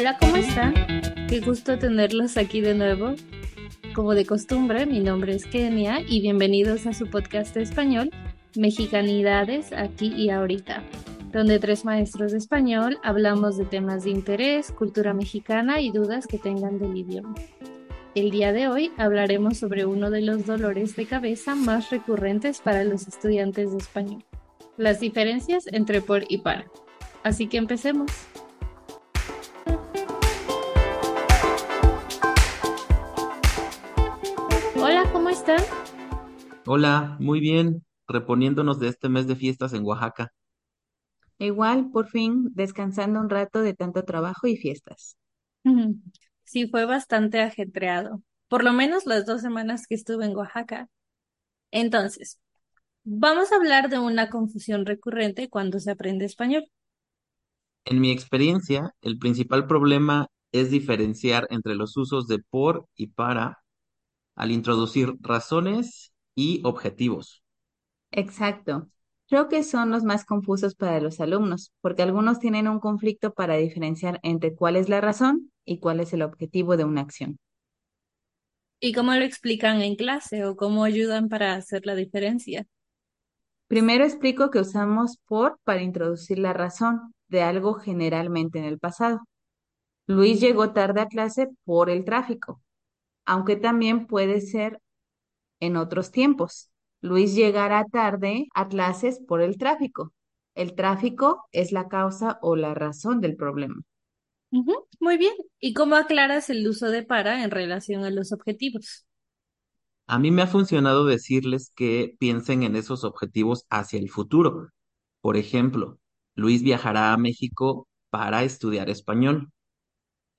Hola, ¿cómo están? Qué gusto tenerlos aquí de nuevo. Como de costumbre, mi nombre es Kenia y bienvenidos a su podcast español, Mexicanidades aquí y ahorita, donde tres maestros de español hablamos de temas de interés, cultura mexicana y dudas que tengan del idioma. El día de hoy hablaremos sobre uno de los dolores de cabeza más recurrentes para los estudiantes de español, las diferencias entre por y para. Así que empecemos. Hola, muy bien, reponiéndonos de este mes de fiestas en Oaxaca. Igual, por fin, descansando un rato de tanto trabajo y fiestas. Sí, fue bastante ajetreado, por lo menos las dos semanas que estuve en Oaxaca. Entonces, vamos a hablar de una confusión recurrente cuando se aprende español. En mi experiencia, el principal problema es diferenciar entre los usos de por y para al introducir razones y objetivos. Exacto. Creo que son los más confusos para los alumnos, porque algunos tienen un conflicto para diferenciar entre cuál es la razón y cuál es el objetivo de una acción. ¿Y cómo lo explican en clase o cómo ayudan para hacer la diferencia? Primero explico que usamos por para introducir la razón de algo generalmente en el pasado. Luis llegó tarde a clase por el tráfico, aunque también puede ser en otros tiempos. Luis llegará tarde a clases por el tráfico. El tráfico es la causa o la razón del problema. Muy bien. ¿Y cómo aclaras el uso de para en relación a los objetivos? A mí me ha funcionado decirles que piensen en esos objetivos hacia el futuro. Por ejemplo, Luis viajará a México para estudiar español.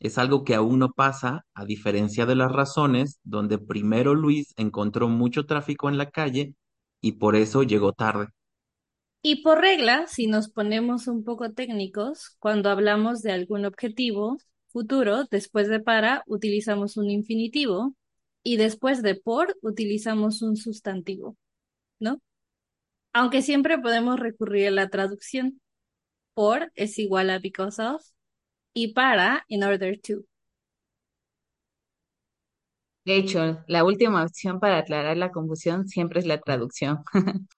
Es algo que aún no pasa, a diferencia de las razones donde primero Luis encontró mucho tráfico en la calle y por eso llegó tarde. Y por regla, si nos ponemos un poco técnicos, cuando hablamos de algún objetivo futuro, después de para utilizamos un infinitivo y después de por utilizamos un sustantivo, ¿no? Aunque siempre podemos recurrir a la traducción. Por es igual a because of y para in order to. De hecho, la última opción para aclarar la confusión siempre es la traducción.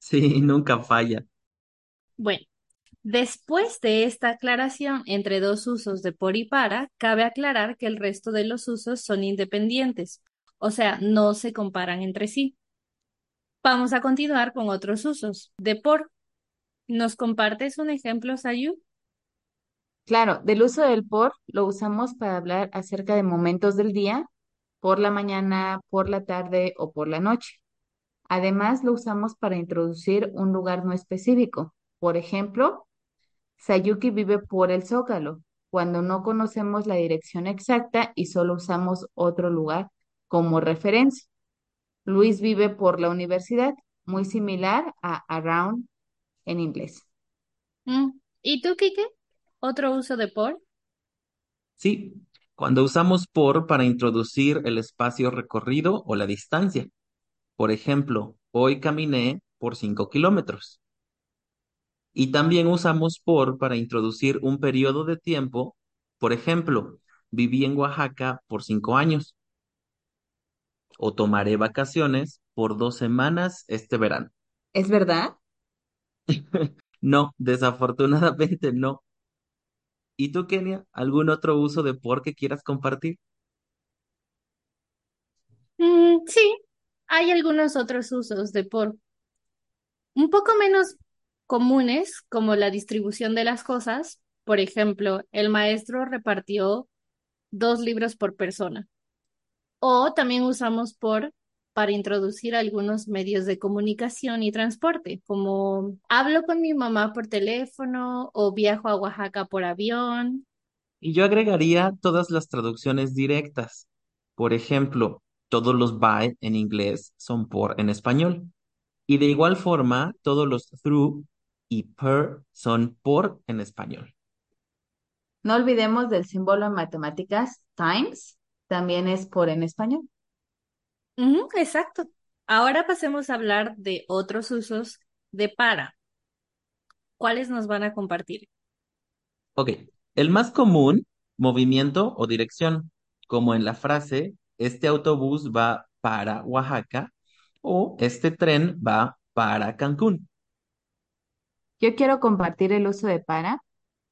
Sí, nunca falla. Bueno, después de esta aclaración entre dos usos de por y para, cabe aclarar que el resto de los usos son independientes, o sea, no se comparan entre sí. Vamos a continuar con otros usos de por. ¿Nos compartes un ejemplo, Sayu? Claro, del uso del por lo usamos para hablar acerca de momentos del día, por la mañana, por la tarde o por la noche. Además, lo usamos para introducir un lugar no específico. Por ejemplo, Sayuki vive por el Zócalo, cuando no conocemos la dirección exacta y solo usamos otro lugar como referencia. Luis vive por la universidad, muy similar a around en inglés. Mm, ¿Y tú, Kike? ¿Otro uso de por? Sí, cuando usamos por para introducir el espacio recorrido o la distancia. Por ejemplo, hoy caminé por 5 kilómetros. Y también usamos por para introducir un periodo de tiempo. Por ejemplo, viví en Oaxaca por 5 años. O tomaré vacaciones por dos semanas este verano. ¿Es verdad? No, desafortunadamente no. ¿Y tú, Kenia, algún otro uso de por que quieras compartir? Mm, sí, hay algunos otros usos de por. Un poco menos comunes, como la distribución de las cosas. Por ejemplo, el maestro repartió dos libros por persona. O también usamos por para introducir algunos medios de comunicación y transporte, como hablo con mi mamá por teléfono o viajo a Oaxaca por avión. Y yo agregaría todas las traducciones directas. Por ejemplo, todos los by en inglés son por en español. Y de igual forma, todos los through y per son por en español. No olvidemos del símbolo en matemáticas, times, también es por en español. Ujú, exacto. Ahora pasemos a hablar de otros usos de para. ¿Cuáles nos van a compartir? Ok, el más común movimiento o dirección, como en la frase, este autobús va para Oaxaca o este tren va para Cancún. Yo quiero compartir el uso de para.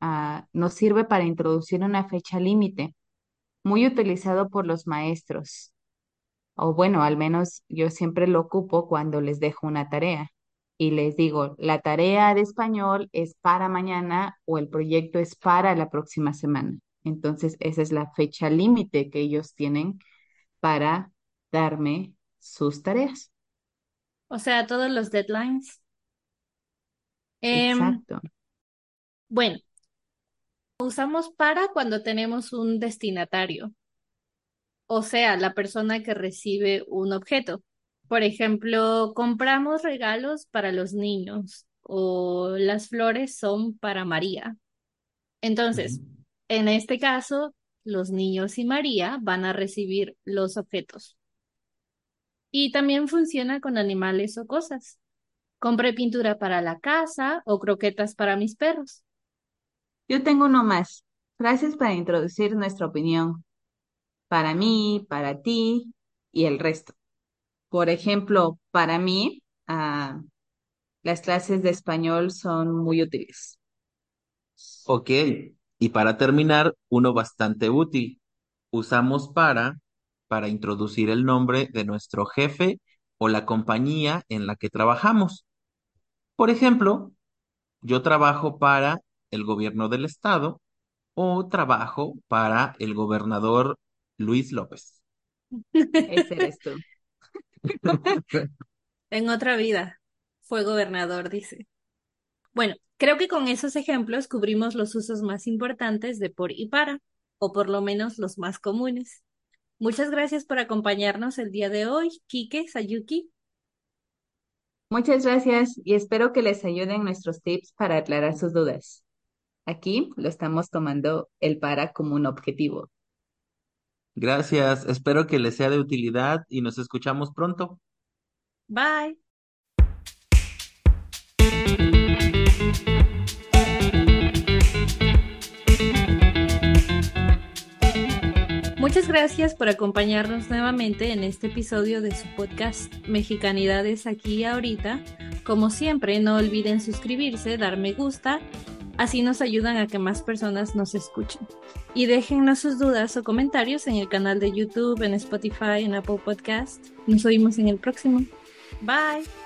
ah, nos sirve para introducir una fecha límite, muy utilizado por los maestros. O bueno, al menos yo siempre lo ocupo cuando les dejo una tarea y les digo, la tarea de español es para mañana o el proyecto es para la próxima semana. Entonces, esa es la fecha límite que ellos tienen para darme sus tareas. O sea, todos los deadlines. Em, Exacto. bueno, usamos para cuando tenemos un destinatario, o sea, la persona que recibe un objeto. Por ejemplo, compramos regalos para los niños o las flores son para María. Entonces, en este caso, los niños y María van a recibir los objetos. Y también funciona con animales o cosas. Compré pintura para la casa o croquetas para mis perros. Yo tengo uno más. Frases para introducir nuestra opinión. Para mí, para ti y el resto. Por ejemplo, para mí, ah, las clases de español son muy útiles. Ok, y para terminar, uno bastante útil. Usamos para para introducir el nombre de nuestro jefe o la compañía en la que trabajamos. Por ejemplo, yo trabajo para el gobierno del estado o trabajo para el gobernador Luis López. Ese eres tú. En otra vida fue gobernador, dice. Bueno, creo que con esos ejemplos cubrimos los usos más importantes de por y para, o por lo menos los más comunes. Muchas gracias por acompañarnos el día de hoy, Kike, Sayuki. Muchas gracias y espero que les ayuden nuestros tips para aclarar sus dudas. Aquí lo estamos tomando el para como un objetivo. Gracias, espero que les sea de utilidad y nos escuchamos pronto. Bye. Muchas gracias por acompañarnos nuevamente en este episodio de su podcast Mexicanidades aquí y ahorita. Como siempre, no olviden suscribirse, dar me gusta, así nos ayudan a que más personas nos escuchen. Y déjennos sus dudas o comentarios en el canal de YouTube, en Spotify, en Apple Podcast. Nos oímos en el próximo. Bye.